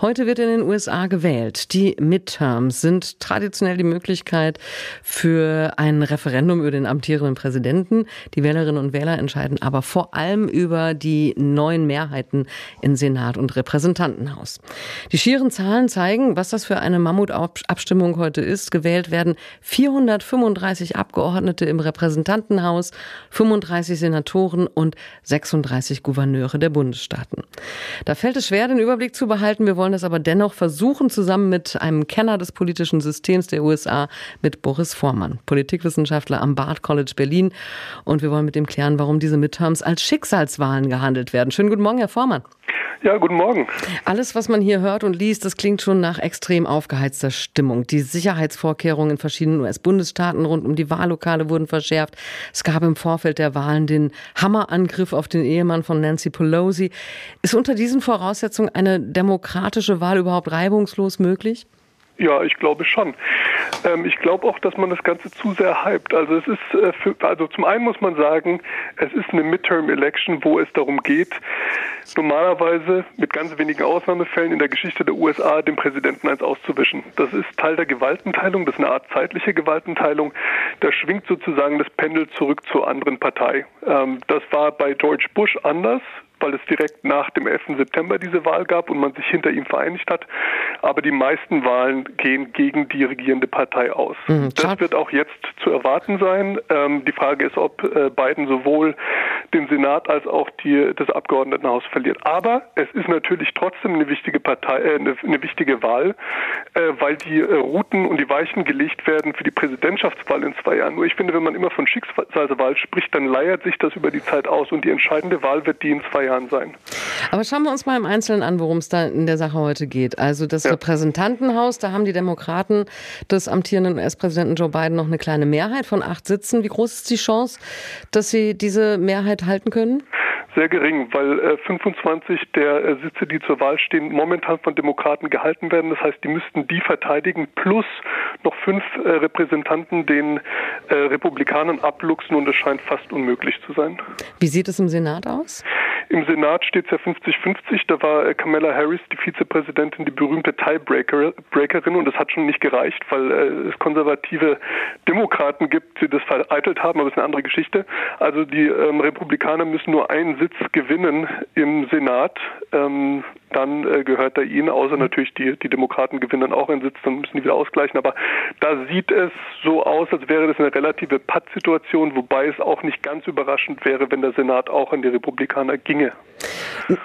Heute wird in den USA gewählt. Die Midterms sind traditionell die Möglichkeit für ein Referendum über den amtierenden Präsidenten. Die Wählerinnen und Wähler entscheiden aber vor allem über die neuen Mehrheiten in Senat und Repräsentantenhaus. Die schieren Zahlen zeigen, was das für eine Mammutabstimmung heute ist. Gewählt werden 435 Abgeordnete im Repräsentantenhaus, 35 Senatoren und 36 Gouverneure der Bundesstaaten. Da fällt es schwer, den Überblick zu behalten halten. Wir wollen das aber dennoch versuchen, zusammen mit einem Kenner des politischen Systems der USA, mit Boris Vormann, Politikwissenschaftler am Bard College Berlin. Und wir wollen mit ihm klären, warum diese Midterms als Schicksalswahlen gehandelt werden. Schönen guten Morgen, Herr Vormann. Ja, guten Morgen. Alles, was man hier hört und liest, das klingt schon nach extrem aufgeheizter Stimmung. Die Sicherheitsvorkehrungen in verschiedenen US-Bundesstaaten rund um die Wahllokale wurden verschärft. Es gab im Vorfeld der Wahlen den Hammerangriff auf den Ehemann von Nancy Pelosi. Ist unter diesen Voraussetzungen eine demokratische Wahl überhaupt reibungslos möglich? Ja, ich glaube schon. Ähm, ich glaube auch, dass man das Ganze zu sehr hypt. Also es ist, äh, für, also zum einen muss man sagen, es ist eine Midterm-Election, wo es darum geht, normalerweise mit ganz wenigen Ausnahmefällen in der Geschichte der USA dem Präsidenten eins auszuwischen. Das ist Teil der Gewaltenteilung, das ist eine Art zeitliche Gewaltenteilung. Da schwingt sozusagen das Pendel zurück zur anderen Partei. Ähm, das war bei George Bush anders weil es direkt nach dem 11. September diese Wahl gab und man sich hinter ihm vereinigt hat. Aber die meisten Wahlen gehen gegen die regierende Partei aus. Mhm. Das wird auch jetzt zu erwarten sein. Ähm, die Frage ist, ob äh, Biden sowohl den Senat als auch die, das Abgeordnetenhaus verliert. Aber es ist natürlich trotzdem eine wichtige Partei, äh, eine, eine, wichtige Wahl, äh, weil die äh, Routen und die Weichen gelegt werden für die Präsidentschaftswahl in zwei Jahren. Nur ich finde, wenn man immer von Schicksalswahl spricht, dann leiert sich das über die Zeit aus und die entscheidende Wahl wird die in zwei Jahren sein. Aber schauen wir uns mal im Einzelnen an, worum es da in der Sache heute geht. Also das ja. Repräsentantenhaus, da haben die Demokraten des amtierenden US-Präsidenten Joe Biden noch eine kleine Mehrheit von acht Sitzen. Wie groß ist die Chance, dass sie diese Mehrheit halten können? sehr gering, weil äh, 25 der äh, Sitze, die zur Wahl stehen, momentan von Demokraten gehalten werden. Das heißt, die müssten die verteidigen plus noch fünf äh, Repräsentanten den äh, Republikanern abluchsen und es scheint fast unmöglich zu sein. Wie sieht es im Senat aus? Im Senat steht es ja 50-50. Da war äh, Kamala Harris, die Vizepräsidentin, die berühmte Tiebreakerin und das hat schon nicht gereicht, weil äh, es konservative Demokraten gibt, die das vereitelt haben, aber das ist eine andere Geschichte. Also die ähm, Republikaner müssen nur einen Sitz gewinnen im Senat. Ähm, dann äh, gehört er ihnen, außer natürlich die, die Demokraten gewinnen dann auch einen Sitz, dann müssen die wieder ausgleichen. Aber da sieht es so aus, als wäre das eine relative Pattsituation, wobei es auch nicht ganz überraschend wäre, wenn der Senat auch an die Republikaner ginge.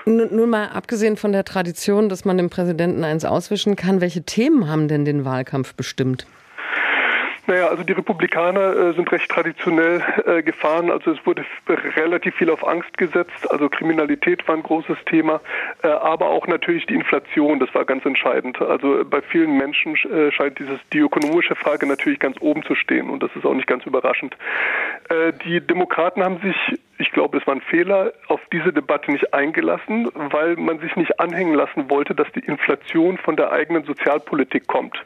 Nun mal abgesehen von der Tradition, dass man dem Präsidenten eins auswischen kann, welche Themen haben denn den Wahlkampf bestimmt? Naja, also die Republikaner äh, sind recht traditionell äh, gefahren. Also es wurde relativ viel auf Angst gesetzt. Also Kriminalität war ein großes Thema, äh, aber auch natürlich die Inflation. Das war ganz entscheidend. Also bei vielen Menschen äh, scheint dieses die ökonomische Frage natürlich ganz oben zu stehen und das ist auch nicht ganz überraschend. Äh, die Demokraten haben sich ich glaube, es war ein Fehler, auf diese Debatte nicht eingelassen, weil man sich nicht anhängen lassen wollte, dass die Inflation von der eigenen Sozialpolitik kommt.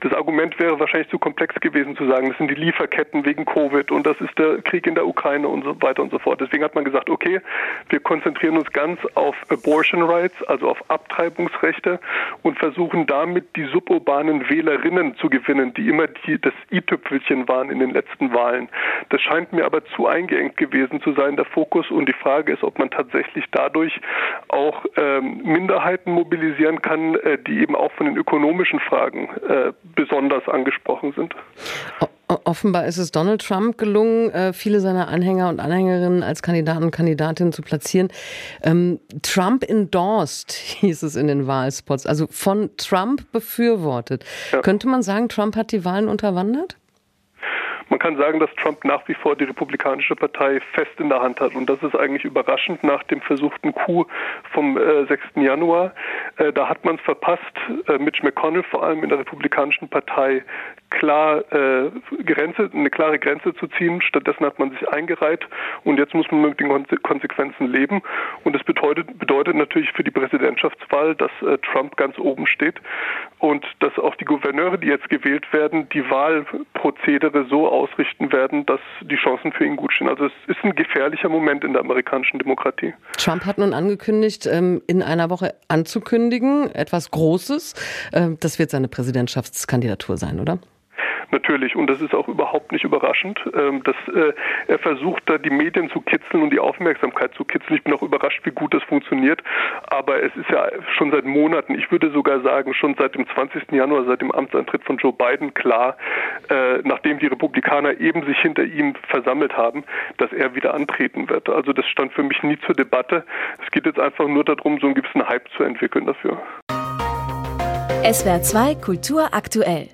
Das Argument wäre wahrscheinlich zu komplex gewesen zu sagen, das sind die Lieferketten wegen Covid und das ist der Krieg in der Ukraine und so weiter und so fort. Deswegen hat man gesagt, okay, wir konzentrieren uns ganz auf Abortion Rights, also auf Abtreibungsrechte und versuchen damit die suburbanen Wählerinnen zu gewinnen, die immer die, das i-Tüpfelchen waren in den letzten Wahlen. Das scheint mir aber zu eingeengt gewesen zu sein, der Fokus und die Frage ist, ob man tatsächlich dadurch auch ähm, Minderheiten mobilisieren kann, äh, die eben auch von den ökonomischen Fragen äh, besonders angesprochen sind. Offenbar ist es Donald Trump gelungen, äh, viele seiner Anhänger und Anhängerinnen als Kandidaten und Kandidatinnen zu platzieren. Ähm, Trump endorsed, hieß es in den Wahlspots, also von Trump befürwortet. Ja. Könnte man sagen, Trump hat die Wahlen unterwandert? Man kann sagen, dass Trump nach wie vor die Republikanische Partei fest in der Hand hat. Und das ist eigentlich überraschend nach dem versuchten Coup vom äh, 6. Januar. Äh, da hat man es verpasst, äh, Mitch McConnell vor allem in der Republikanischen Partei klar äh, Grenze, eine klare Grenze zu ziehen. Stattdessen hat man sich eingereiht und jetzt muss man mit den Konsequenzen leben. Und das bedeutet, bedeutet natürlich für die Präsidentschaftswahl, dass äh, Trump ganz oben steht und dass auch die Gouverneure, die jetzt gewählt werden, die Wahlprozedere so ausrichten werden, dass die Chancen für ihn gut stehen. Also es ist ein gefährlicher Moment in der amerikanischen Demokratie. Trump hat nun angekündigt, ähm, in einer Woche anzukündigen, etwas Großes. Ähm, das wird seine Präsidentschaftskandidatur sein, oder? Natürlich, und das ist auch überhaupt nicht überraschend, ähm, dass äh, er versucht, da die Medien zu kitzeln und die Aufmerksamkeit zu kitzeln. Ich bin auch überrascht, wie gut das funktioniert. Aber es ist ja schon seit Monaten, ich würde sogar sagen, schon seit dem 20. Januar, seit dem Amtsantritt von Joe Biden klar, äh, nachdem die Republikaner eben sich hinter ihm versammelt haben, dass er wieder antreten wird. Also das stand für mich nie zur Debatte. Es geht jetzt einfach nur darum, so einen gewissen Hype zu entwickeln dafür. SWR 2 Kultur aktuell.